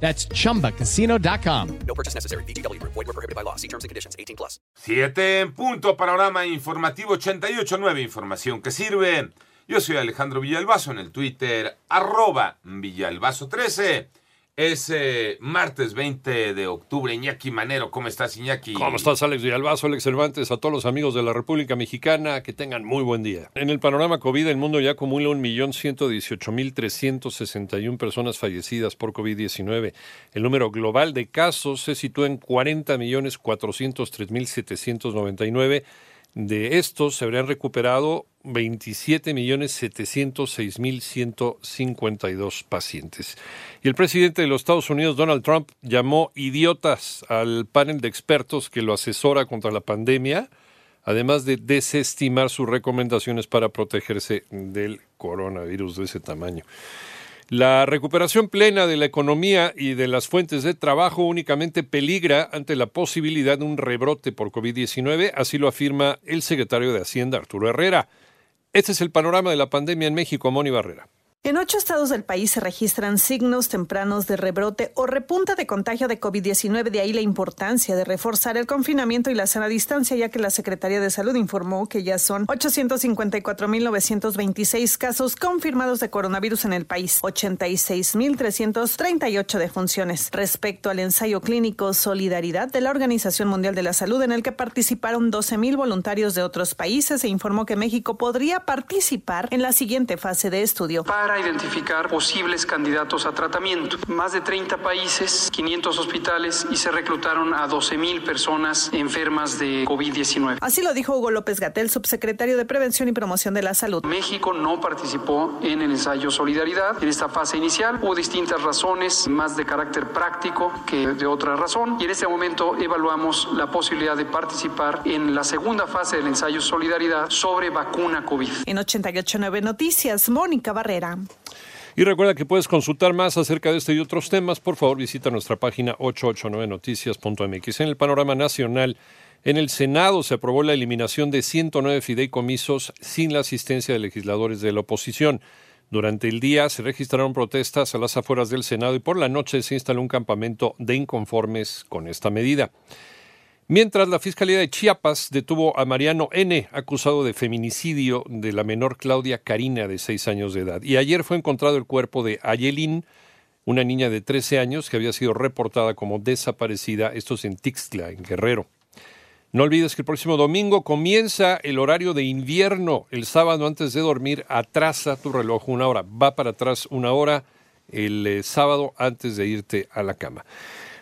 That's chumbacasino.com. No purchase necessary. BGW. Void were prohibited by law. See terms and conditions. 18 plus. 7 en punto, panorama informativo 88.9, información que sirve. Yo soy Alejandro Villalbazo en el Twitter, arroba Villalbazo13. Es martes 20 de octubre. Iñaki Manero, ¿cómo estás, Iñaki? ¿Cómo estás, Alex Villalbazo, Alex Cervantes? A todos los amigos de la República Mexicana, que tengan muy buen día. En el panorama COVID, el mundo ya acumula 1.118.361 personas fallecidas por COVID-19. El número global de casos se sitúa en 40.403.799. De estos se habrían recuperado 27.706.152 pacientes. Y el presidente de los Estados Unidos, Donald Trump, llamó idiotas al panel de expertos que lo asesora contra la pandemia, además de desestimar sus recomendaciones para protegerse del coronavirus de ese tamaño. La recuperación plena de la economía y de las fuentes de trabajo únicamente peligra ante la posibilidad de un rebrote por COVID-19, así lo afirma el secretario de Hacienda, Arturo Herrera. Este es el panorama de la pandemia en México, Moni Barrera. En ocho estados del país se registran signos tempranos de rebrote o repunta de contagio de COVID-19, de ahí la importancia de reforzar el confinamiento y la sana distancia, ya que la Secretaría de Salud informó que ya son 854.926 casos confirmados de coronavirus en el país, 86.338 defunciones. Respecto al ensayo clínico Solidaridad de la Organización Mundial de la Salud, en el que participaron 12.000 voluntarios de otros países, se informó que México podría participar en la siguiente fase de estudio. Identificar posibles candidatos a tratamiento. Más de 30 países, 500 hospitales y se reclutaron a 12.000 personas enfermas de COVID-19. Así lo dijo Hugo López Gatel, subsecretario de Prevención y Promoción de la Salud. México no participó en el ensayo Solidaridad en esta fase inicial. Hubo distintas razones, más de carácter práctico que de otra razón. Y en este momento evaluamos la posibilidad de participar en la segunda fase del ensayo Solidaridad sobre vacuna COVID. En 889 Noticias, Mónica Barrera. Y recuerda que puedes consultar más acerca de este y otros temas. Por favor, visita nuestra página 889noticias.mx. En el panorama nacional, en el Senado se aprobó la eliminación de 109 fideicomisos sin la asistencia de legisladores de la oposición. Durante el día se registraron protestas a las afueras del Senado y por la noche se instaló un campamento de inconformes con esta medida. Mientras la Fiscalía de Chiapas detuvo a Mariano N., acusado de feminicidio de la menor Claudia Karina, de seis años de edad. Y ayer fue encontrado el cuerpo de Ayelin, una niña de 13 años que había sido reportada como desaparecida, esto es en Tixtla, en Guerrero. No olvides que el próximo domingo comienza el horario de invierno. El sábado antes de dormir, atrasa tu reloj una hora. Va para atrás una hora el eh, sábado antes de irte a la cama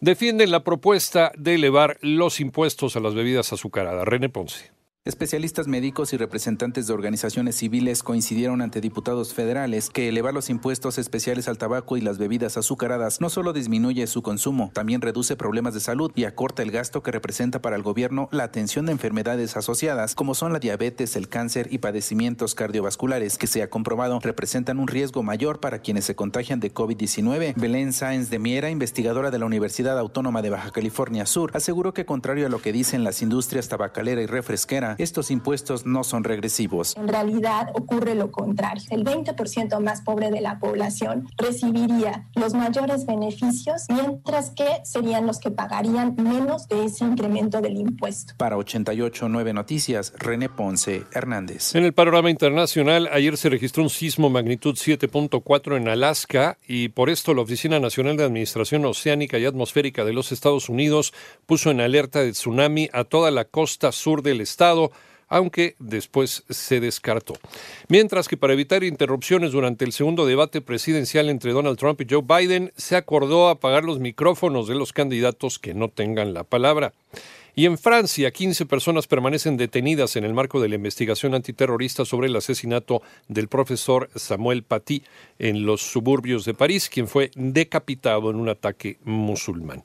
defienden la propuesta de elevar los impuestos a las bebidas azucaradas. René Ponce. Especialistas médicos y representantes de organizaciones civiles coincidieron ante diputados federales que elevar los impuestos especiales al tabaco y las bebidas azucaradas no solo disminuye su consumo, también reduce problemas de salud y acorta el gasto que representa para el gobierno la atención de enfermedades asociadas como son la diabetes, el cáncer y padecimientos cardiovasculares que se ha comprobado representan un riesgo mayor para quienes se contagian de COVID-19. Belén Sáenz de Miera, investigadora de la Universidad Autónoma de Baja California Sur, aseguró que contrario a lo que dicen las industrias tabacalera y refresquera, estos impuestos no son regresivos. En realidad ocurre lo contrario. El 20% más pobre de la población recibiría los mayores beneficios, mientras que serían los que pagarían menos de ese incremento del impuesto. Para 889 Noticias, René Ponce Hernández. En el panorama internacional, ayer se registró un sismo magnitud 7.4 en Alaska y por esto la Oficina Nacional de Administración Oceánica y Atmosférica de los Estados Unidos puso en alerta de tsunami a toda la costa sur del estado aunque después se descartó. Mientras que para evitar interrupciones durante el segundo debate presidencial entre Donald Trump y Joe Biden, se acordó apagar los micrófonos de los candidatos que no tengan la palabra. Y en Francia, 15 personas permanecen detenidas en el marco de la investigación antiterrorista sobre el asesinato del profesor Samuel Paty en los suburbios de París, quien fue decapitado en un ataque musulmán.